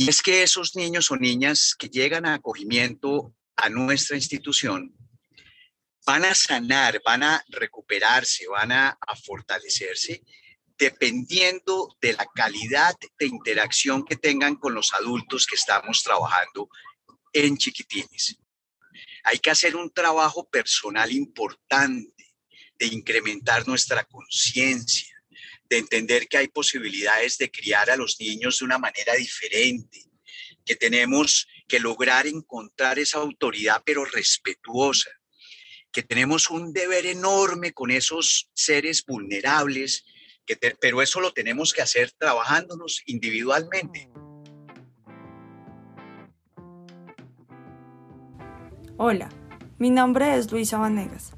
Y es que esos niños o niñas que llegan a acogimiento a nuestra institución van a sanar, van a recuperarse, van a, fortalecerse dependiendo de la calidad de interacción que tengan con los adultos que estamos trabajando en chiquitines. Hay que hacer un trabajo personal importante de incrementar nuestra conciencia, de entender que hay posibilidades de criar a los niños de una manera diferente, que tenemos que lograr encontrar esa autoridad pero respetuosa, que tenemos un deber enorme con esos seres vulnerables pero eso lo tenemos que hacer trabajándonos individualmente. Hola, mi nombre es Luisa Vanegas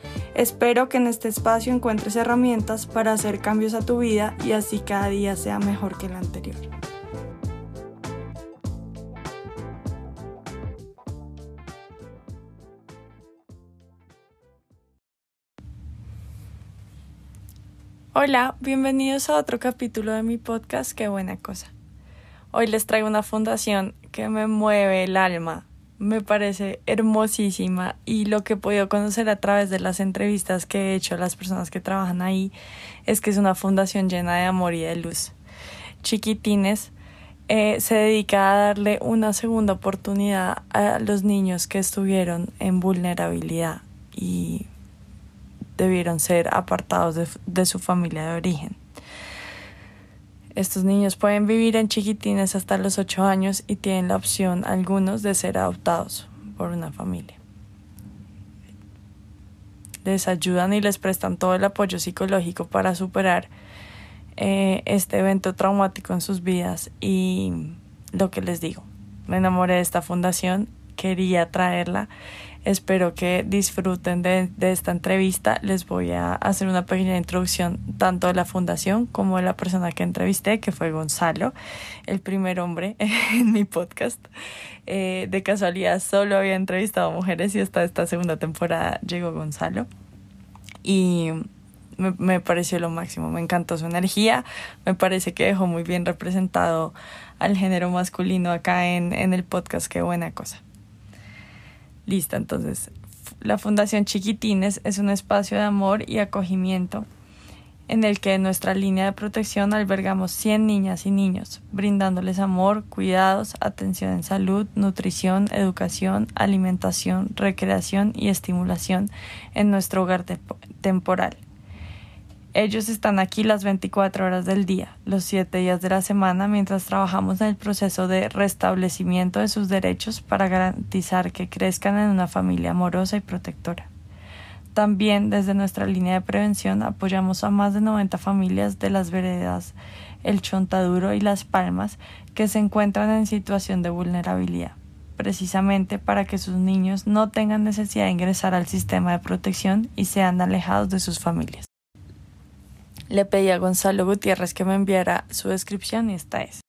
Espero que en este espacio encuentres herramientas para hacer cambios a tu vida y así cada día sea mejor que el anterior. Hola, bienvenidos a otro capítulo de mi podcast, qué buena cosa. Hoy les traigo una fundación que me mueve el alma, me parece hermosísima y lo que he podido conocer a través de las entrevistas que he hecho a las personas que trabajan ahí es que es una fundación llena de amor y de luz. Chiquitines eh, se dedica a darle una segunda oportunidad a los niños que estuvieron en vulnerabilidad y debieron ser apartados de, su familia de origen. Estos niños pueden vivir en chiquitines hasta los 8 años y tienen la opción algunos de ser adoptados por una familia. Les ayudan y les prestan todo el apoyo psicológico para superar eh, este evento traumático en sus vidas y lo que les digo, me enamoré de esta fundación, quería traerla Espero que disfruten de, esta entrevista. Les voy a hacer una pequeña introducción tanto de la fundación como de la persona que entrevisté, que fue Gonzalo, el primer hombre en mi podcast. Eh, de casualidad solo había entrevistado mujeres y hasta esta segunda temporada llegó Gonzalo. Y me, me, pareció lo máximo, me encantó su energía, me parece que dejó muy bien representado al género masculino acá en, en el podcast, qué buena cosa. Listo, entonces la Fundación Chiquitines es un espacio de amor y acogimiento en el que en nuestra línea de protección albergamos 100 niñas y niños, brindándoles amor, cuidados, atención en salud, nutrición, educación, alimentación, recreación y estimulación en nuestro hogar temporal. Ellos están aquí las 24 horas del día, los 7 días de la semana, mientras trabajamos en el proceso de restablecimiento de sus derechos para garantizar que crezcan en una familia amorosa y protectora. También desde nuestra línea de prevención apoyamos a más de 90 familias de las veredas El Chontaduro y Las Palmas que se encuentran en situación de vulnerabilidad, precisamente para que sus niños no tengan necesidad de ingresar al sistema de protección y sean alejados de sus familias. Le pedí a Gonzalo Gutiérrez que me enviara su descripción y esta es.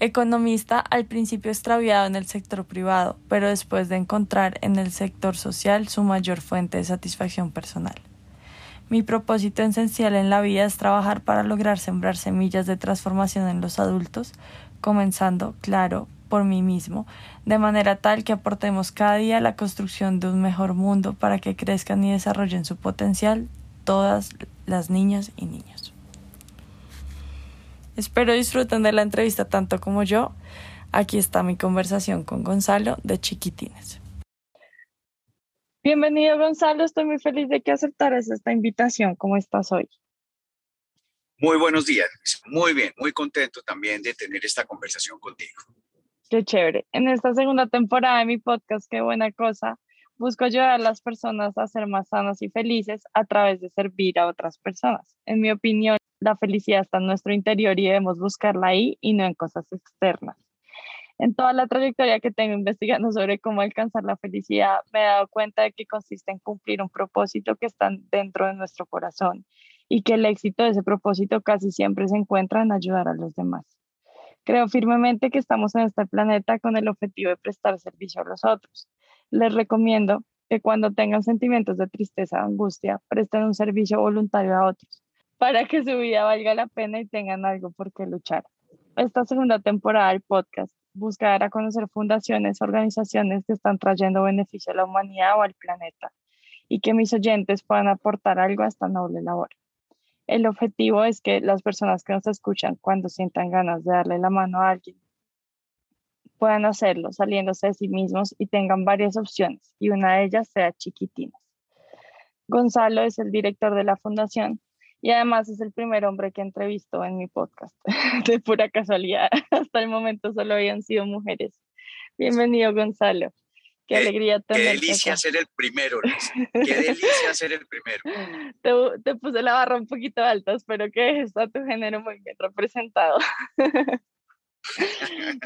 Economista al principio extraviado en el sector privado, pero después de encontrar en el sector social su mayor fuente de satisfacción personal. Mi propósito esencial en la vida es trabajar para lograr sembrar semillas de transformación en los adultos, comenzando, claro, por mí mismo, de manera tal que aportemos cada día la construcción de un mejor mundo para que crezcan y desarrollen su potencial todas las niñas y niños. Espero disfruten de la entrevista tanto como yo. Aquí está mi conversación con Gonzalo de Chiquitines. Bienvenido Gonzalo, estoy muy feliz de que aceptaras esta invitación. ¿Cómo estás hoy? Muy buenos días, muy bien, muy contento también de tener esta conversación contigo. Qué chévere. En esta segunda temporada de mi podcast, qué buena cosa, busco ayudar a las personas a ser más sanas y felices a través de servir a otras personas. En mi opinión, la felicidad está en nuestro interior y debemos buscarla ahí y no en cosas externas. En toda la trayectoria que tengo investigando sobre cómo alcanzar la felicidad, me he dado cuenta de que consiste en cumplir un propósito que está dentro de nuestro corazón y que el éxito de ese propósito casi siempre se encuentra en ayudar a los demás. Creo firmemente que estamos en este planeta con el objetivo de prestar servicio a los otros. Les recomiendo que cuando tengan sentimientos de tristeza o angustia, presten un servicio voluntario a otros para que su vida valga la pena y tengan algo por qué luchar. Esta segunda temporada del podcast buscar a conocer fundaciones, organizaciones que están trayendo beneficio a la humanidad o al planeta y que mis oyentes puedan aportar algo a esta noble labor. El objetivo es que las personas que nos escuchan cuando sientan ganas de darle la mano a alguien puedan hacerlo saliéndose de sí mismos y tengan varias opciones y una de ellas sea chiquitinas. Gonzalo es el director de la fundación y además es el primer hombre que entrevisto en mi podcast, de pura casualidad. Hasta el momento solo habían sido mujeres. Bienvenido, Gonzalo. Qué, alegría tenerte. Qué delicia ser el primero, Luis. Qué delicia ser el primero. Te, te, puse la barra un poquito alta, espero que está tu género muy bien representado.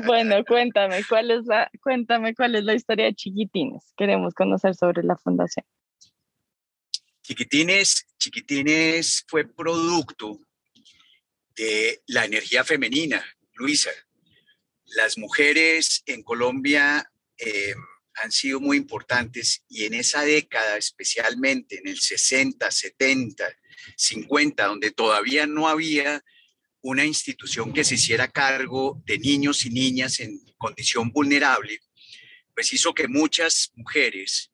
Bueno, cuéntame, ¿cuál es la, cuéntame cuál es la historia de Chiquitines. Queremos conocer sobre la fundación. Chiquitines, Chiquitines fue producto de la energía femenina, Luisa. Las mujeres en Colombia eh, han sido muy importantes y en esa década, especialmente en el 60, 70, 50, donde todavía no había una institución que se hiciera cargo de niños y niñas en condición vulnerable, pues hizo que muchas mujeres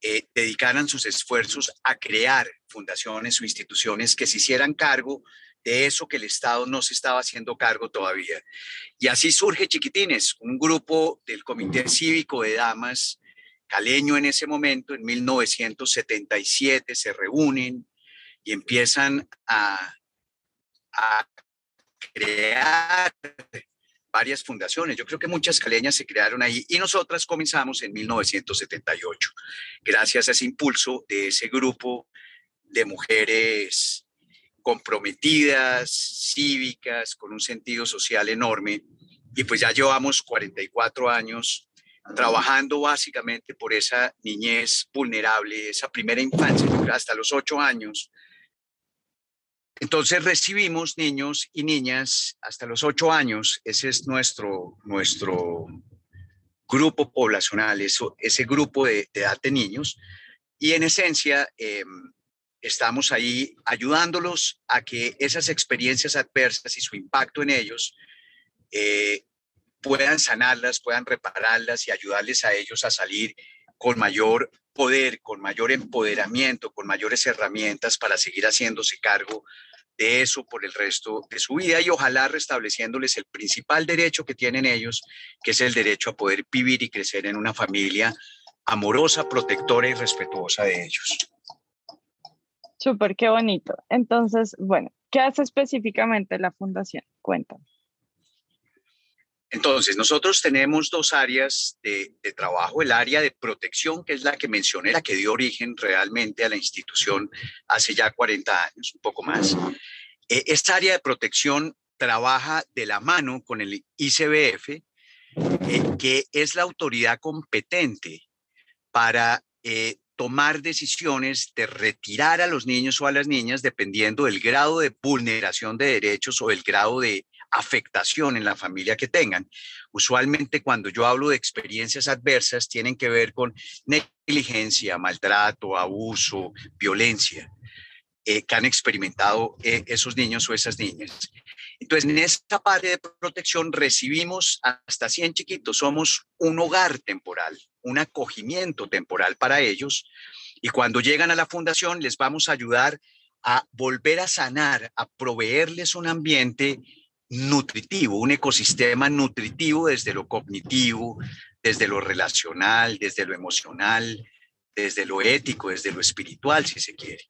eh, dedicaran sus esfuerzos a crear fundaciones o instituciones que se hicieran cargo de eso que el Estado no se estaba haciendo cargo todavía. Y así surge Chiquitines, un grupo del Comité Cívico de Damas caleño en ese momento, en 1977, se reúnen y empiezan a, a crear varias fundaciones. Yo creo que muchas caleñas se crearon ahí y nosotras comenzamos en 1978, gracias a ese impulso de ese grupo de mujeres comprometidas, cívicas, con un sentido social enorme. Y pues ya llevamos 44 años trabajando básicamente por esa niñez vulnerable, esa primera infancia, hasta los 8 años, entonces recibimos niños y niñas hasta los ocho años, ese es nuestro, nuestro grupo poblacional, eso, ese grupo de, edad de niños, y en esencia em, estamos ahí ayudándolos a que esas experiencias adversas y su impacto en ellos eh, puedan sanarlas, puedan repararlas y ayudarles a ellos a salir con mayor poder, con mayor empoderamiento, con mayores herramientas para seguir haciéndose cargo de eso por el resto de su vida y ojalá restableciéndoles el principal derecho que tienen ellos, que es el derecho a poder vivir y crecer en una familia amorosa, protectora y respetuosa de ellos. Súper, qué bonito. Entonces, bueno, ¿qué hace específicamente la fundación? Cuéntame. Entonces, nosotros tenemos dos áreas de, trabajo. El área de protección, que es la que mencioné, la que dio origen realmente a la institución hace ya 40 años, un poco más. Eh, esta área de protección trabaja de la mano con el ICBF, eh, que es la autoridad competente para eh, tomar decisiones de retirar a los niños o a las niñas dependiendo del grado de vulneración de derechos o el grado de afectación en la familia que tengan. Usualmente cuando yo hablo de experiencias adversas tienen que ver con negligencia, maltrato, abuso, violencia eh, que han experimentado eh, esos niños o esas niñas. Entonces, en esta parte de protección recibimos hasta 100 chiquitos, somos un hogar temporal, un acogimiento temporal para ellos. Y cuando llegan a la fundación, les vamos a ayudar a volver a sanar, a proveerles un ambiente nutritivo, un ecosistema nutritivo desde lo cognitivo, desde lo relacional, desde lo emocional, desde lo ético, desde lo espiritual, si se quiere,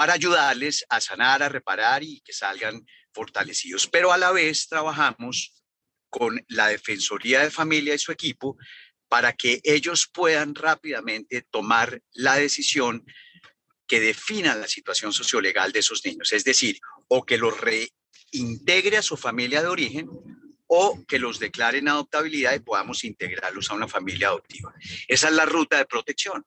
para ayudarles a sanar, a reparar y que salgan fortalecidos. Pero a la vez trabajamos con la Defensoría de Familia y su equipo para que ellos puedan rápidamente tomar la decisión que defina la situación sociolegal de esos niños, es decir, o que los reintegre a su familia de origen o que los declaren adoptabilidad y podamos integrarlos a una familia adoptiva. Esa es la ruta de protección.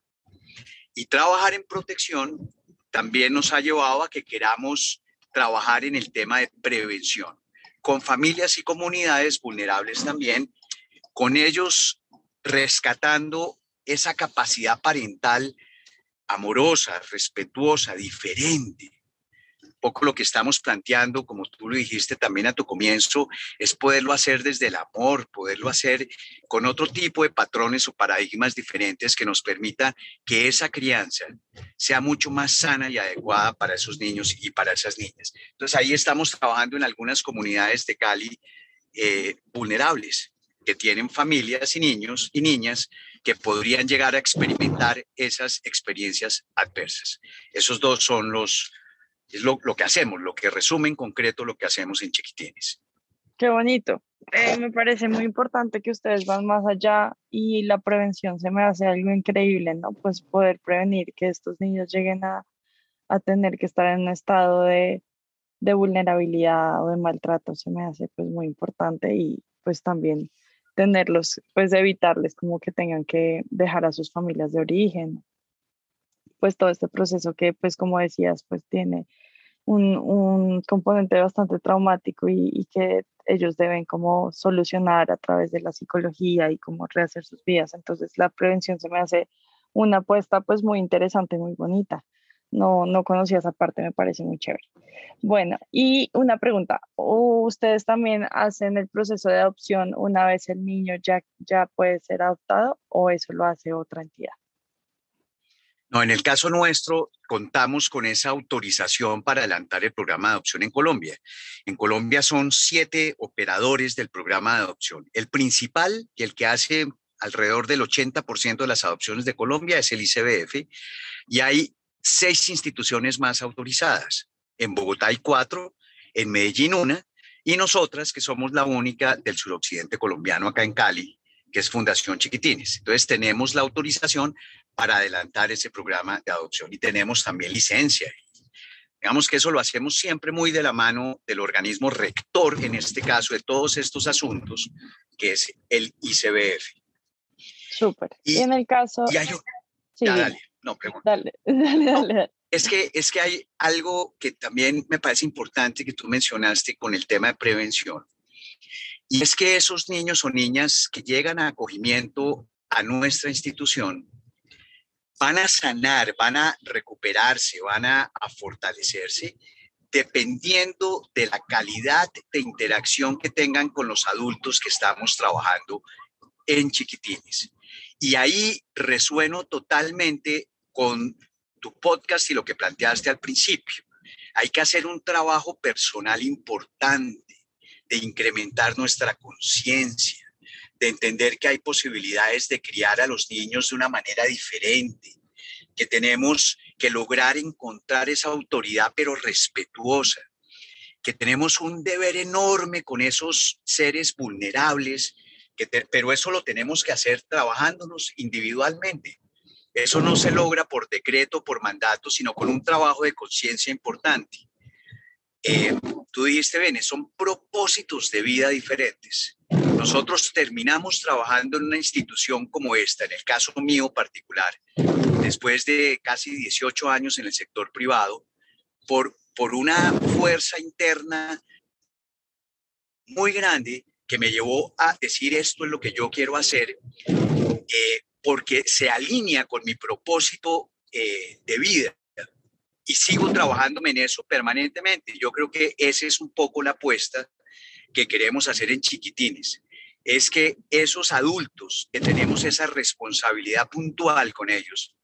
Y trabajar en protección también nos ha llevado a que queramos trabajar en el tema de prevención, con familias y comunidades vulnerables también, con ellos rescatando esa capacidad parental amorosa, respetuosa, diferente. Poco lo que estamos planteando, como tú lo dijiste también a tu comienzo, es poderlo hacer desde el amor, poderlo hacer con otro tipo de patrones o paradigmas diferentes que nos permita que esa crianza sea mucho más sana y adecuada para esos niños y para esas niñas. Entonces ahí estamos trabajando en algunas comunidades de Cali eh, vulnerables que tienen familias y niños y niñas que podrían llegar a experimentar esas experiencias adversas. Esos dos son los, es lo, que hacemos, lo que resume en concreto lo que hacemos en Chiquitines. Qué bonito. Eh, me parece muy importante que ustedes van más allá y la prevención se me hace algo increíble, ¿no? Pues poder prevenir que estos niños lleguen a, a tener que estar en un estado de, de vulnerabilidad o de maltrato se me hace pues muy importante y pues también tenerlos, pues evitarles como que tengan que dejar a sus familias de origen, pues todo este proceso que, pues como decías, pues tiene un, un componente bastante traumático y, y, que ellos deben como solucionar a través de la psicología y como rehacer sus vidas. Entonces la prevención se me hace una apuesta pues muy interesante, muy bonita. No, no conocía esa parte, me parece muy chévere. Bueno, y una pregunta, ¿ustedes también hacen el proceso de adopción una vez el niño ya, ya puede ser adoptado o eso lo hace otra entidad? No, en el caso nuestro contamos con esa autorización para adelantar el programa de adopción en Colombia. En Colombia son siete operadores del programa de adopción. El principal y el que hace alrededor del 80% de las adopciones de Colombia es el ICBF y hay seis instituciones más autorizadas. En Bogotá hay cuatro, en Medellín una, y nosotras, que somos la única del suroccidente colombiano acá en Cali, que es Fundación Chiquitines. Entonces tenemos la autorización para adelantar ese programa de adopción y tenemos también licencia. Digamos que eso lo hacemos siempre muy de la mano del organismo rector, en este caso, de todos estos asuntos, que es el ICBF. Súper. Y, en el caso... sí, dale. No, pregunta. Dale, dale, dale. es, que, es que hay algo que también me parece importante que tú mencionaste con el tema de prevención. Y es que esos niños o niñas que llegan a acogimiento a nuestra institución van a sanar, van a recuperarse, van a, a fortalecerse dependiendo de la calidad de interacción que tengan con los adultos que estamos trabajando en chiquitines. Y ahí resueno totalmente con tu podcast y lo que planteaste al principio. Hay que hacer un trabajo personal importante de incrementar nuestra conciencia, de entender que hay posibilidades de criar a los niños de una manera diferente, que tenemos que lograr encontrar esa autoridad pero respetuosa, que tenemos un deber enorme con esos seres vulnerables, que pero eso lo tenemos que hacer trabajándonos individualmente. Eso no se logra por decreto, por mandato, sino con un trabajo de conciencia importante. Eh, tú dijiste, Bene, son propósitos de vida diferentes. Nosotros terminamos trabajando en una institución como esta, en el caso mío particular, después de casi 18 años en el sector privado, por, por una fuerza interna muy grande que me llevó a decir esto es lo que yo quiero hacer, eh, porque se alinea con mi propósito eh, de vida y sigo trabajándome en eso permanentemente. Yo creo que esa es un poco la apuesta que queremos hacer en Chiquitines. Es que esos adultos que tenemos esa responsabilidad puntual con ellos,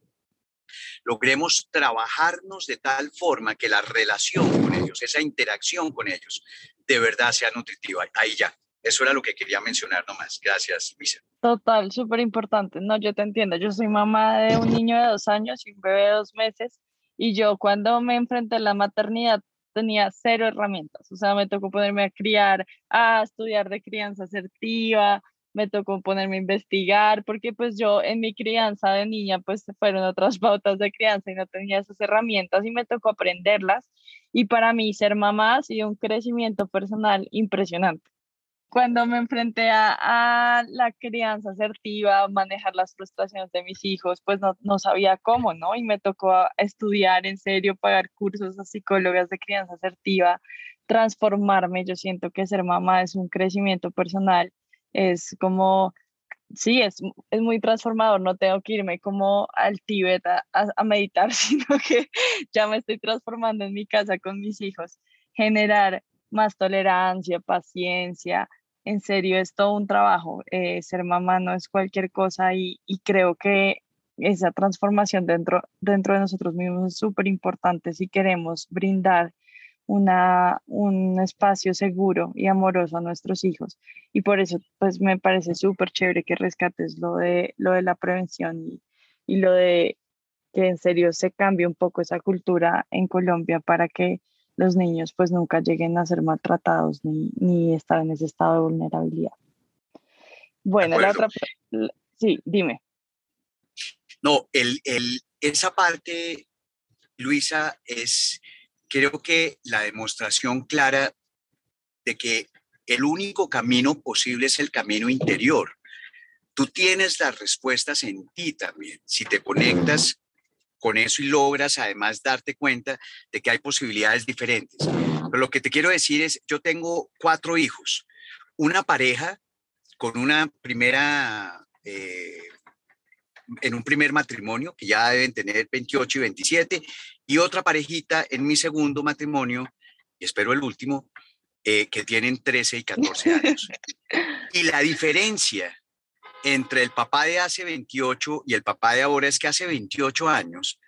logremos trabajarnos de tal forma que la relación con ellos, esa interacción con ellos, de verdad sea nutritiva. Ahí ya. Eso era lo que quería mencionar nomás. Gracias, Luisa. Total, súper importante. No, yo te entiendo. Yo soy mamá de un niño de dos años y un bebé de dos meses. Y yo cuando me enfrenté a la maternidad tenía cero herramientas. O sea, me tocó ponerme a criar, a estudiar de crianza asertiva, me tocó ponerme a investigar, porque pues yo en mi crianza de niña pues fueron otras pautas de crianza y no tenía esas herramientas y me tocó aprenderlas. Y para mí ser mamá ha sido un crecimiento personal impresionante. Cuando me enfrenté a, la crianza asertiva, manejar las frustraciones de mis hijos, pues no, no sabía cómo, ¿no? Y me tocó estudiar en serio, pagar cursos a psicólogas de crianza asertiva, transformarme. Yo siento que ser mamá es un crecimiento personal es como, sí, es, es muy transformador, no tengo que irme como al Tíbet a, a, meditar, sino que ya me estoy transformando en mi casa con mis hijos, generar más tolerancia, paciencia, en serio es todo un trabajo, eh, ser mamá no es cualquier cosa y, y creo que esa transformación dentro, dentro de nosotros mismos es súper importante si queremos brindar una, un espacio seguro y amoroso a nuestros hijos. Y por eso, pues me parece súper chévere que rescates lo de, lo de la prevención y, y lo de que en serio se cambie un poco esa cultura en Colombia para que los niños pues nunca lleguen a ser maltratados ni, ni estar en ese estado de vulnerabilidad. Bueno, la otra, sí, dime. No, el, el, esa parte, Luisa, es creo que la demostración clara de que el único camino posible es el camino interior. Tú tienes las respuestas en ti también. Si te conectas con eso y logras además darte cuenta de que hay posibilidades diferentes. Pero lo que te quiero decir es, yo tengo cuatro hijos, una pareja con una primera eh, en un primer matrimonio, que ya deben tener 28 y 27, y otra parejita en mi segundo matrimonio, y espero el último, eh, que tienen 13 y 14 años. Y la diferencia entre el papá de hace 28 y el papá de ahora es que hace 28 años,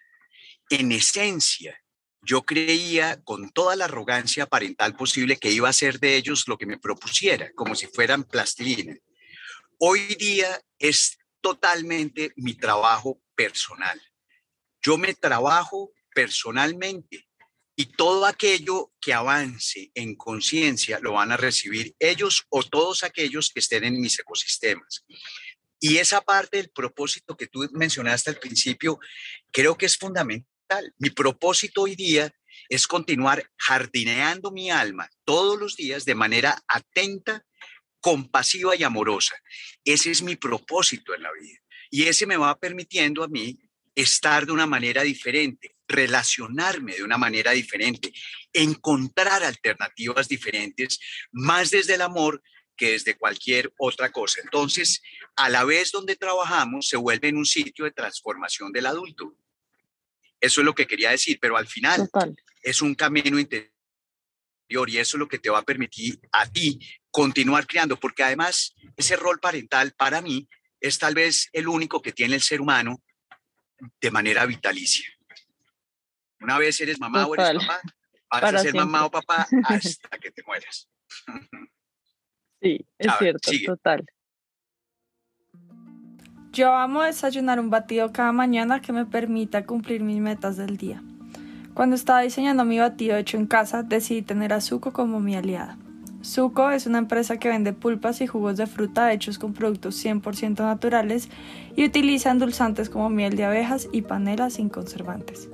en esencia, yo creía con toda la arrogancia parental posible que iba a ser de ellos lo que me propusiera, como si fueran plastilina. Hoy día es totalmente mi trabajo personal. Yo me trabajo personalmente y todo aquello que avance en conciencia lo van a recibir ellos o todos aquellos que estén en mis ecosistemas. Y esa parte del propósito que tú mencionaste al principio, creo que es fundamental. Mi propósito hoy día es continuar jardineando mi alma todos los días de manera atenta compasiva y amorosa. Ese es mi propósito en la vida. Y ese me va permitiendo a mí estar de una manera diferente, relacionarme de una manera diferente, encontrar alternativas diferentes, más desde el amor que desde cualquier otra cosa. Entonces, a la vez donde trabajamos, se vuelve en un sitio de transformación del adulto. Eso es lo que quería decir, pero al final es un camino interior y eso es lo que te va a permitir a ti continuar creando, porque además ese rol parental para mí es tal vez el único que tiene el ser humano de manera vitalicia. Una vez eres mamá o eres papá, vas a ser mamá o papá hasta que te mueras. Sí, es cierto, total. Yo amo desayunar un batido cada mañana que me permita cumplir mis metas del día. Cuando estaba diseñando mi batido hecho en casa, decidí tener a Zuko como mi aliada. Zuko es una empresa que vende pulpas y jugos de fruta hechos con productos 100% naturales y utiliza endulzantes como miel de abejas y panela sin conservantes.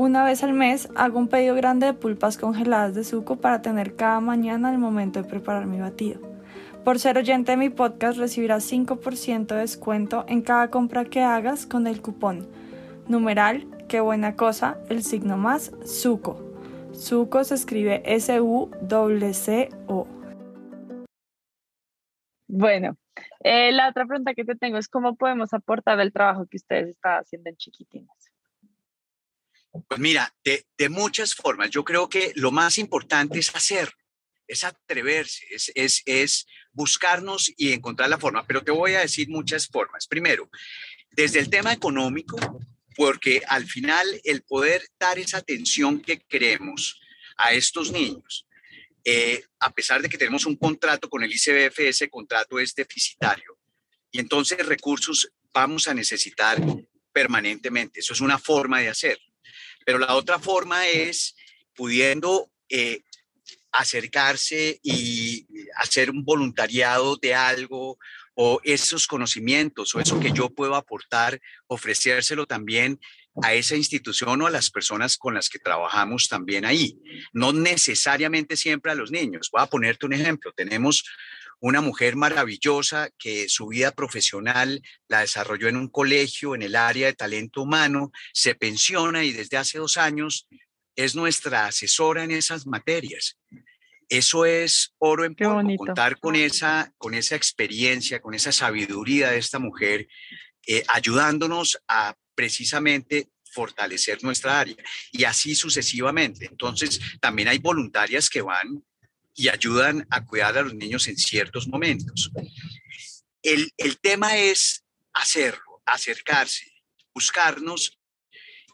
Una vez al mes hago un pedido grande de pulpas congeladas de Zuko para tener cada mañana al momento de preparar mi batido. Por ser oyente de mi podcast recibirás 5% de descuento en cada compra que hagas con el cupón numeral qué buena cosa, el signo más, suco. Suco se escribe S-U-C-O. Bueno, eh, la otra pregunta que te tengo es cómo podemos aportar el trabajo que ustedes están haciendo en Chiquitines. Pues mira, de, muchas formas. Yo creo que lo más importante es hacer, es atreverse, es, es, es buscarnos y encontrar la forma. Pero te voy a decir muchas formas. Primero, desde el tema económico, porque al final el poder dar esa atención que queremos a estos niños, eh, a pesar de que tenemos un contrato con el ICBF, ese contrato es deficitario. Y entonces recursos vamos a necesitar permanentemente. Eso es una forma de hacer. Pero la otra forma es pudiendo eh, acercarse y hacer un voluntariado de algo o esos conocimientos o eso que yo puedo aportar, ofrecérselo también a esa institución o a las personas con las que trabajamos también ahí. No necesariamente siempre a los niños. Voy a ponerte un ejemplo. Tenemos una mujer maravillosa que su vida profesional la desarrolló en un colegio en el área de talento humano, se pensiona y desde hace dos años es nuestra asesora en esas materias. Eso es oro en polvo, contar con esa, con esa experiencia, con esa sabiduría de esta mujer, eh, ayudándonos a precisamente fortalecer nuestra área y así sucesivamente. Entonces, también hay voluntarias que van y ayudan a cuidar a los niños en ciertos momentos. El, el tema es hacerlo, acercarse, buscarnos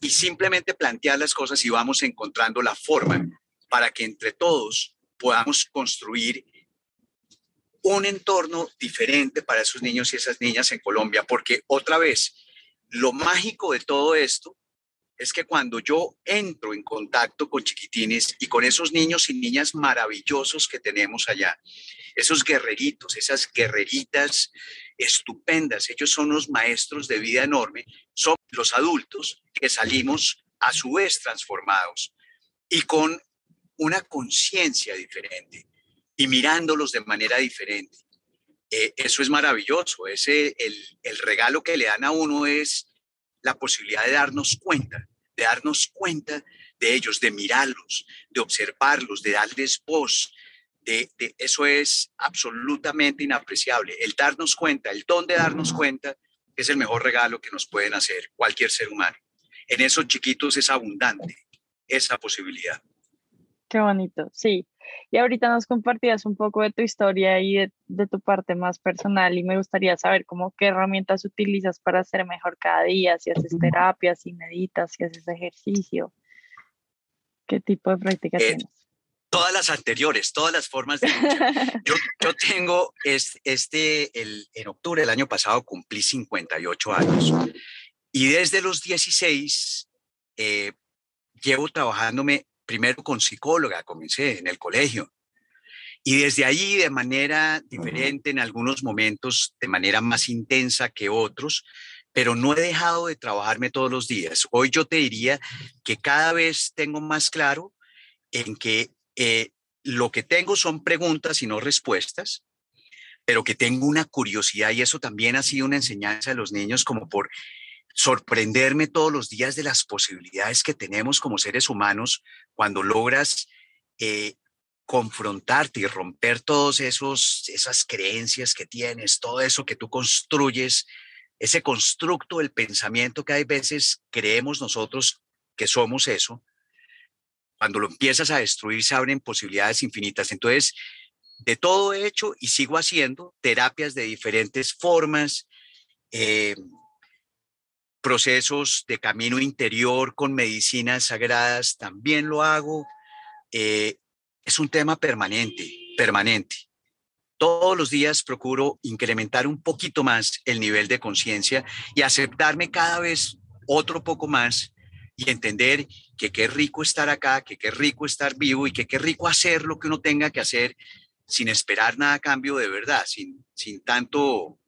y simplemente plantear las cosas y vamos encontrando la forma para que entre todos podamos construir un entorno diferente para esos niños y esas niñas en Colombia, porque otra vez, lo mágico de todo esto es que cuando yo entro en contacto con chiquitines y con esos niños y niñas maravillosos que tenemos allá, esos guerreritos, esas guerreritas estupendas, ellos son los maestros de vida enorme, son los adultos que salimos a su vez transformados y con una conciencia diferente y mirándolos de manera diferente. Eh, eso es maravilloso, ese, el, el regalo que le dan a uno es la posibilidad de darnos cuenta, de darnos cuenta de ellos, de mirarlos, de observarlos, de darles voz. De, eso es absolutamente inapreciable. El darnos cuenta, el don de darnos cuenta, es el mejor regalo que nos pueden hacer cualquier ser humano. En esos chiquitos es abundante esa posibilidad. Qué bonito, sí. Y ahorita nos compartías un poco de tu historia y de, tu parte más personal y me gustaría saber cómo qué herramientas utilizas para ser mejor cada día, si haces terapias, si meditas, si haces ejercicio, qué tipo de práctica eh, tienes. Todas las anteriores, todas las formas de lucha. Yo, yo tengo este, el, en octubre del año pasado cumplí 58 años y desde los 16 eh, llevo trabajándome primero con psicóloga, comencé en el colegio. Y desde ahí, de manera diferente, en algunos momentos, de manera más intensa que otros, pero no he dejado de trabajarme todos los días. Hoy yo te diría que cada vez tengo más claro en que eh, lo que tengo son preguntas y no respuestas, pero que tengo una curiosidad y eso también ha sido una enseñanza de los niños como por sorprenderme todos los días de las posibilidades que tenemos como seres humanos cuando logras eh, confrontarte y romper todas esas creencias que tienes, todo eso que tú construyes, ese constructo del pensamiento que hay veces creemos nosotros que somos eso, cuando lo empiezas a destruir se abren posibilidades infinitas. Entonces, de todo he hecho y sigo haciendo terapias de diferentes formas, eh, procesos de camino interior con medicinas sagradas, también lo hago. Eh, es un tema permanente, permanente. Todos los días procuro incrementar un poquito más el nivel de conciencia y aceptarme cada vez otro poco más y entender que qué rico estar acá, que qué rico estar vivo y que qué rico hacer lo que uno tenga que hacer sin esperar nada a cambio de verdad, sin, sin tanto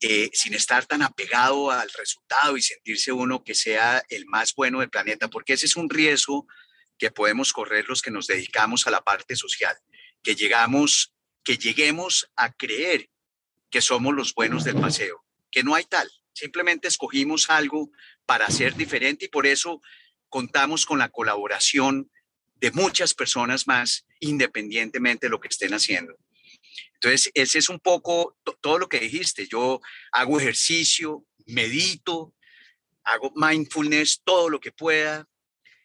eh, sin estar tan apegado al resultado y sentirse uno que sea el más bueno del planeta, porque ese es un riesgo que podemos correr los que nos dedicamos a la parte social, que llegamos, que lleguemos a creer que somos los buenos del paseo, que no hay tal, simplemente escogimos algo para ser diferente y por eso contamos con la colaboración de muchas personas más, independientemente de lo que estén haciendo. Entonces, ese es un poco todo lo que dijiste. Yo hago ejercicio, medito, hago mindfulness, todo lo que pueda.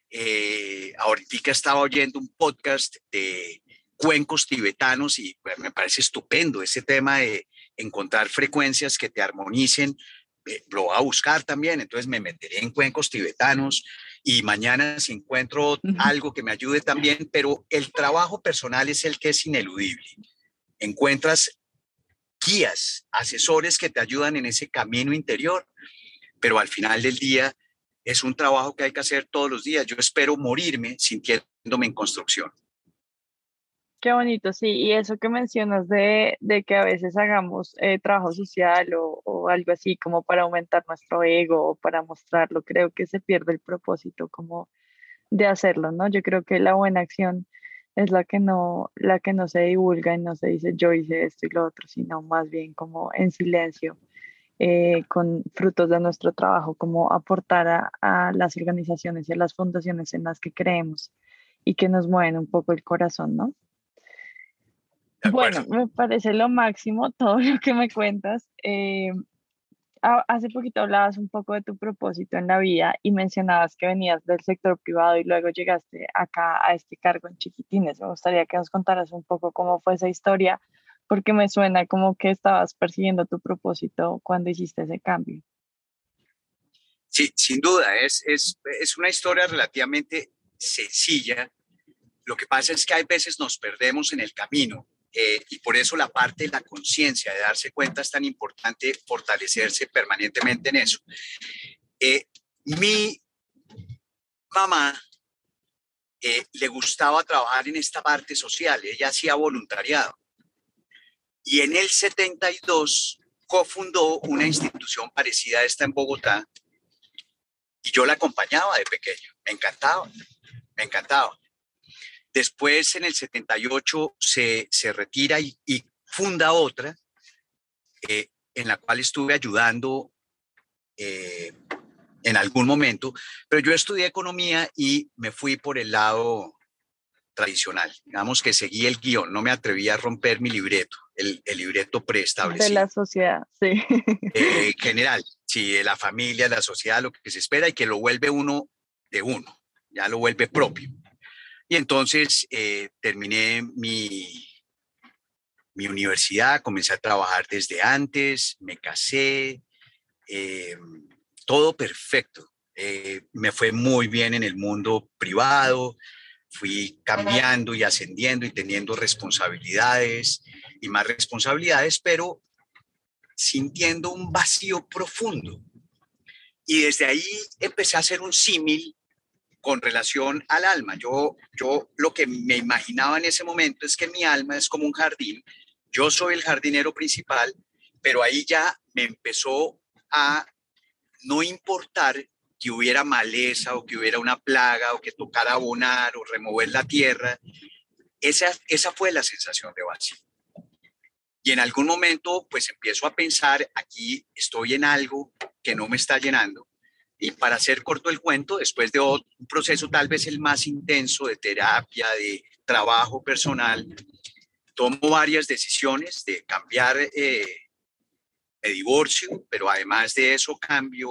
Eh, ahorita estaba oyendo un podcast de cuencos tibetanos y pues, me parece estupendo ese tema de encontrar frecuencias que te armonicen. Eh, lo voy a buscar también, entonces me meteré en cuencos tibetanos y mañana si encuentro algo que me ayude también, pero el trabajo personal es el que es ineludible encuentras guías, asesores que te ayudan en ese camino interior, pero al final del día es un trabajo que hay que hacer todos los días. Yo espero morirme sintiéndome en construcción. Qué bonito, sí. Y eso que mencionas de, de que a veces hagamos eh, trabajo social o, o, algo así como para aumentar nuestro ego o para mostrarlo, creo que se pierde el propósito como de hacerlo, ¿no? Yo creo que la buena acción es la que no, la que no se divulga y no se dice yo hice esto y lo otro, sino más bien como en silencio, eh, con frutos de nuestro trabajo, como aportar a, a las organizaciones y a las fundaciones en las que creemos y que nos mueven un poco el corazón, ¿no? Bueno, me parece lo máximo todo lo que me cuentas. Eh, hace poquito hablabas un poco de tu propósito en la vida y mencionabas que venías del sector privado y luego llegaste acá a este cargo en Chiquitines. Me gustaría que nos contaras un poco cómo fue esa historia, porque me suena como que estabas persiguiendo tu propósito cuando hiciste ese cambio. Sí, sin duda, es, es, es una historia relativamente sencilla. Lo que pasa es que hay veces nos perdemos en el camino eh, y por eso la parte de la conciencia, de darse cuenta, es tan importante fortalecerse permanentemente en eso. Eh, mi mamá eh, le gustaba trabajar en esta parte social, ella hacía voluntariado. Y en el 72 cofundó una institución parecida a esta en Bogotá y yo la acompañaba de pequeño, me encantaba, me encantaba. Después, en el 78, se, se retira y, funda otra, eh, en la cual estuve ayudando eh, en algún momento, pero yo estudié economía y me fui por el lado tradicional. Digamos que seguí el guion, no me atreví a romper mi libreto, el, el libreto preestablecido. De la sociedad, sí. Eh, general, sí, de la familia, de la sociedad, lo que se espera y que lo vuelve uno de uno, ya lo vuelve propio. Y entonces eh, terminé mi, mi universidad, comencé a trabajar desde antes, me casé, eh, todo perfecto. Eh, me fue muy bien en el mundo privado, fui cambiando y ascendiendo y teniendo responsabilidades y más responsabilidades, pero sintiendo un vacío profundo. Y desde ahí empecé a hacer un símil con relación al alma. Yo, yo lo que me imaginaba en ese momento es que mi alma es como un jardín. Yo soy el jardinero principal, pero ahí ya me empezó a no importar que hubiera maleza o que hubiera una plaga o que tocara abonar o remover la tierra. Esa, esa fue la sensación de vacío. Y en algún momento, pues empiezo a pensar, aquí estoy en algo que no me está llenando y para hacer corto el cuento, después de un proceso tal vez el más intenso de terapia, de trabajo personal, tomo varias decisiones de cambiar eh, de divorcio, pero además de eso cambio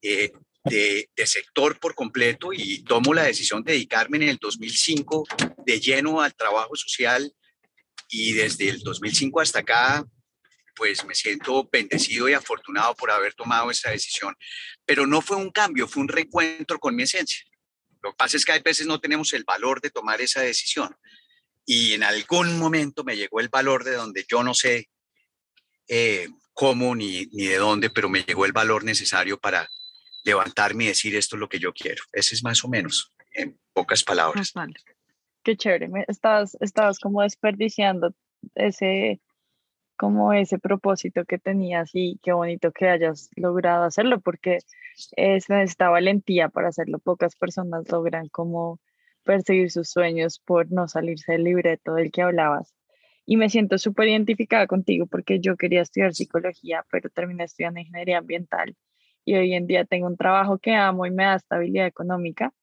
eh, de, de, sector por completo y tomo la decisión de dedicarme en el 2005 de lleno al trabajo social y desde el 2005 hasta acá pues me siento bendecido y afortunado por haber tomado esa decisión. Pero no fue un cambio, fue un reencuentro con mi esencia. Lo que pasa es que a veces no tenemos el valor de tomar esa decisión. Y en algún momento me llegó el valor de donde yo no sé eh, cómo ni, ni de dónde, pero me llegó el valor necesario para levantarme y decir esto es lo que yo quiero. Ese es más o menos, en pocas palabras. Qué chévere. Estabas, estabas como desperdiciando ese, como ese propósito que tenías y qué bonito que hayas logrado hacerlo porque es necesita valentía para hacerlo. Pocas personas logran como perseguir sus sueños por no salirse del libreto del que hablabas. Y me siento súper identificada contigo porque yo quería estudiar psicología, pero terminé estudiando ingeniería ambiental y hoy en día tengo un trabajo que amo y me da estabilidad económica,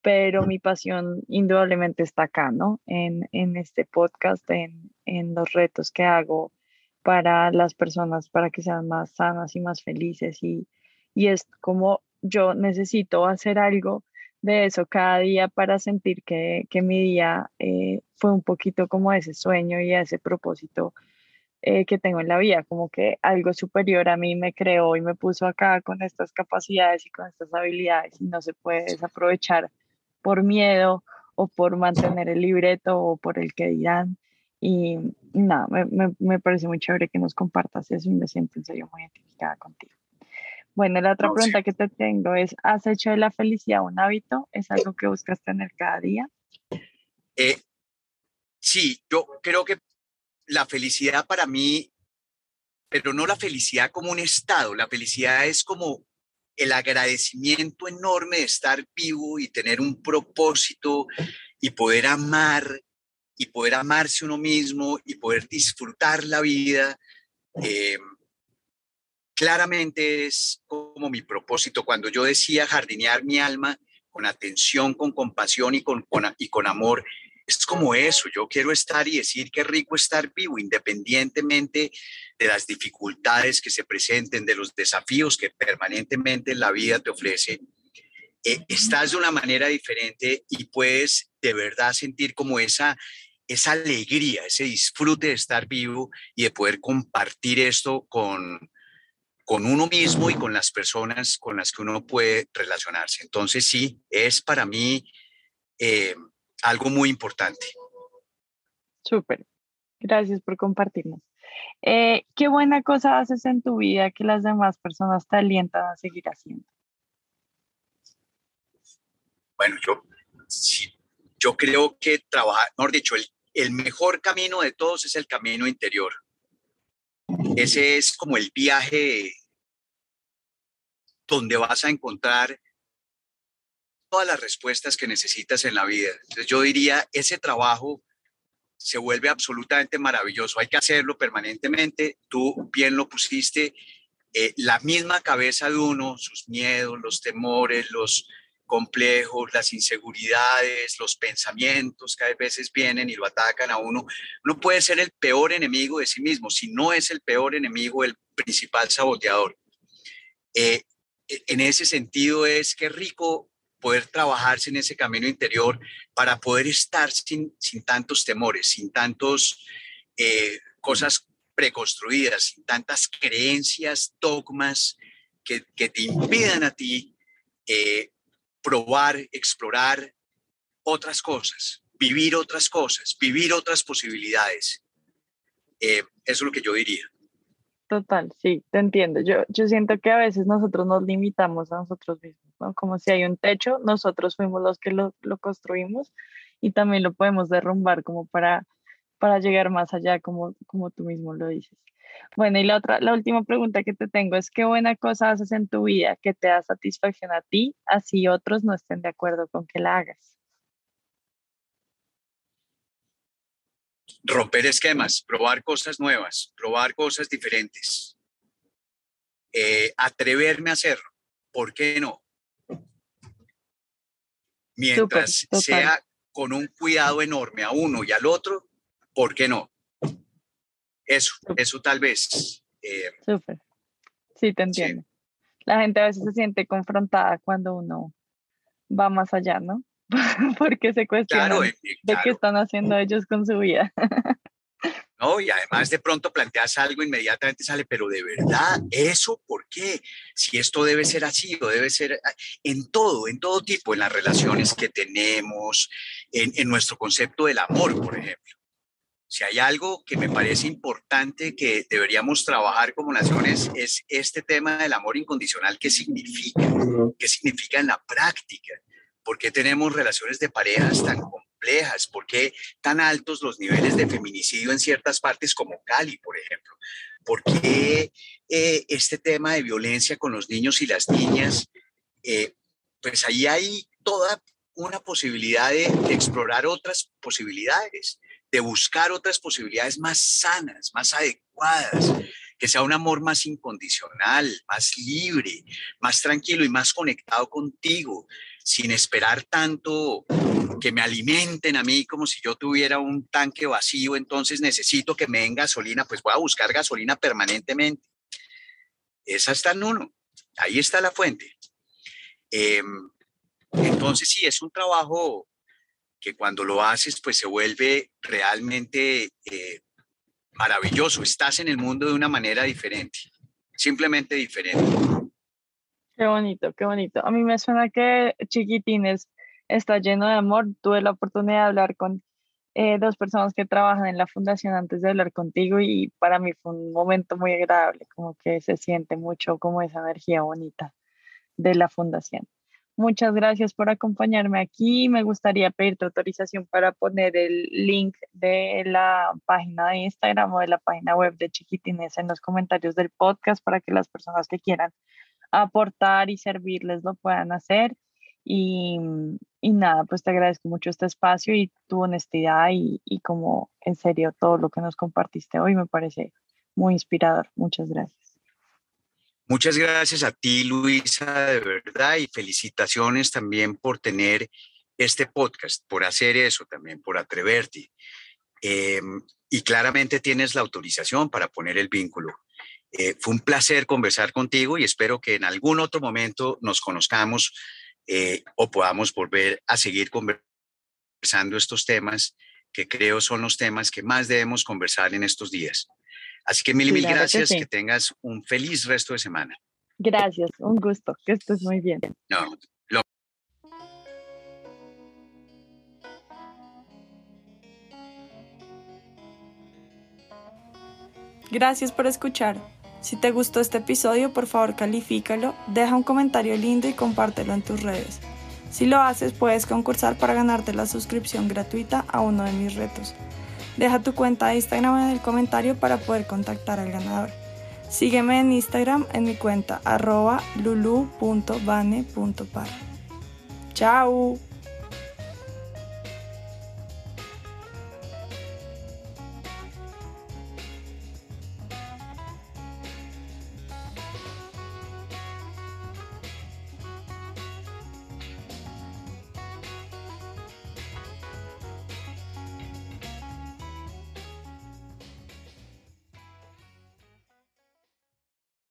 pero mi pasión indudablemente está acá, ¿no? En, en este podcast, en, en los retos que hago, para las personas, para que sean más sanas y más felices. Y, y es como yo necesito hacer algo de eso cada día para sentir que, que mi día eh, fue un poquito como ese sueño y ese propósito eh, que tengo en la vida, como que algo superior a mí me creó y me puso acá con estas capacidades y con estas habilidades y no se puede desaprovechar por miedo o por mantener el libreto o por el que dirán. Y nada, me, me, parece muy chévere que nos compartas eso y me siento en serio muy identificada contigo. Bueno, la otra pregunta que te tengo es, ¿has hecho de la felicidad un hábito? ¿Es algo que buscas tener cada día? Eh, sí, yo creo que la felicidad para mí, pero no la felicidad como un estado, la felicidad es como el agradecimiento enorme de estar vivo y tener un propósito y poder amar y poder amarse uno mismo y poder disfrutar la vida. Eh, claramente es como mi propósito. Cuando yo decía jardinear mi alma con atención, con compasión y con, y con amor, es como eso, yo quiero estar y decir qué rico estar vivo, independientemente de las dificultades que se presenten, de los desafíos que permanentemente la vida te ofrece. Eh, estás de una manera diferente y puedes de verdad sentir como esa, esa alegría, ese disfrute de estar vivo y de poder compartir esto con, con uno mismo y con las personas con las que uno puede relacionarse. Entonces sí, es para mí eh, algo muy importante. Súper. Gracias por compartirnos. Eh, ¿Qué buena cosa haces en tu vida que las demás personas te alientan a seguir haciendo? Bueno, yo, yo creo que trabajar, mejor dicho, el, el mejor camino de todos es el camino interior. Ese es como el viaje donde vas a encontrar todas las respuestas que necesitas en la vida. Entonces yo diría, ese trabajo se vuelve absolutamente maravilloso. Hay que hacerlo permanentemente. Tú bien lo pusiste. Eh, la misma cabeza de uno, sus miedos, los temores, los complejos, las inseguridades, los pensamientos que a veces vienen y lo atacan a uno. Uno puede ser el peor enemigo de sí mismo, si no es el peor enemigo, el principal saboteador. Eh, en ese sentido es que rico poder trabajarse en ese camino interior para poder estar sin, sin tantos temores, sin tantos eh, cosas preconstruidas, sin tantas creencias, dogmas que, que te impidan a ti eh, probar, explorar otras cosas, vivir otras cosas, vivir otras posibilidades. Eh, eso es lo que yo diría. Total, sí, te entiendo. Yo, yo siento que a veces nosotros nos limitamos a nosotros mismos. Como si hay un techo, nosotros fuimos los que lo, lo construimos y también lo podemos derrumbar como para, para llegar más allá, como, como tú mismo lo dices. Bueno, y la otra, la última pregunta que te tengo es, ¿qué buena cosa haces en tu vida que te da satisfacción a ti, así otros no estén de acuerdo con que la hagas? romper esquemas, probar cosas nuevas, probar cosas diferentes, eh, atreverme a hacerlo. ¿Por qué no? Mientras sea con un cuidado enorme a uno y al otro, ¿por qué no? Eso, eso tal vez. Eh, Súper. Sí, te entiendo. La gente a veces se siente confrontada cuando uno va más allá, ¿no? porque se cuestionan eh, de qué están haciendo ellos con su vida. No, y además de pronto planteas algo, inmediatamente sale, pero de verdad, ¿eso por qué? Si esto debe ser así o debe ser en todo, en todo tipo, en las relaciones que tenemos, en, en nuestro concepto del amor, por ejemplo. Si hay algo que me parece importante que deberíamos trabajar como naciones es este tema del amor incondicional, ¿qué significa? ¿Qué significa en la práctica? ¿Por qué tenemos relaciones de parejas tan complejas? ¿Por qué tan altos los niveles de feminicidio en ciertas partes como Cali, por ejemplo? ¿Por qué eh, este tema de violencia con los niños y las niñas? Eh, pues ahí hay toda una posibilidad de, de explorar otras posibilidades, de buscar otras posibilidades más sanas, más adecuadas, que sea un amor más incondicional, más libre, más tranquilo y más conectado contigo, sin esperar tanto que me alimenten a mí como si yo tuviera un tanque vacío, entonces necesito que me den gasolina, pues voy a buscar gasolina permanentemente. Esa está en uno, ahí está la fuente. Em, entonces sí, es un trabajo que cuando lo haces, pues se vuelve realmente eh, maravilloso. Estás en el mundo de una manera diferente, simplemente diferente. Qué bonito, qué bonito. A mí me suena que Chiquitines está lleno de amor. Tuve la oportunidad de hablar con eh, dos personas que trabajan en la fundación antes de hablar contigo y para mí fue un momento muy agradable, como que se siente mucho como esa energía bonita de la fundación. Muchas gracias por acompañarme aquí. Me gustaría pedirte autorización para poner el link de la página de Instagram o de la página web de Chiquitines en los comentarios del podcast para que las personas que quieran aportar y servirles lo puedan hacer. Y, nada, pues te agradezco mucho este espacio y tu honestidad y como en serio todo lo que nos compartiste hoy me parece muy inspirador. Muchas gracias. Muchas gracias a ti, Luisa, de verdad, y felicitaciones también por tener este podcast, por hacer eso también, por atreverte. Em, y claramente tienes la autorización para poner el vínculo. Eh, fue un placer conversar contigo y espero que en algún otro momento nos conozcamos eh, o podamos volver a seguir conversando estos temas que creo son los temas que más debemos conversar en estos días. Así que mil y mil gracias, que, tengas un feliz resto de semana. Gracias, un gusto, que estés muy bien. No, Gracias por escuchar. Si te gustó este episodio, por favor califícalo, deja un comentario lindo y compártelo en tus redes. Si lo haces, puedes concursar para ganarte la suscripción gratuita a uno de mis retos. Deja tu cuenta de Instagram en el comentario para poder contactar al ganador. Sígueme en Instagram en mi cuenta arroba lulu.bane.par. ¡Chao!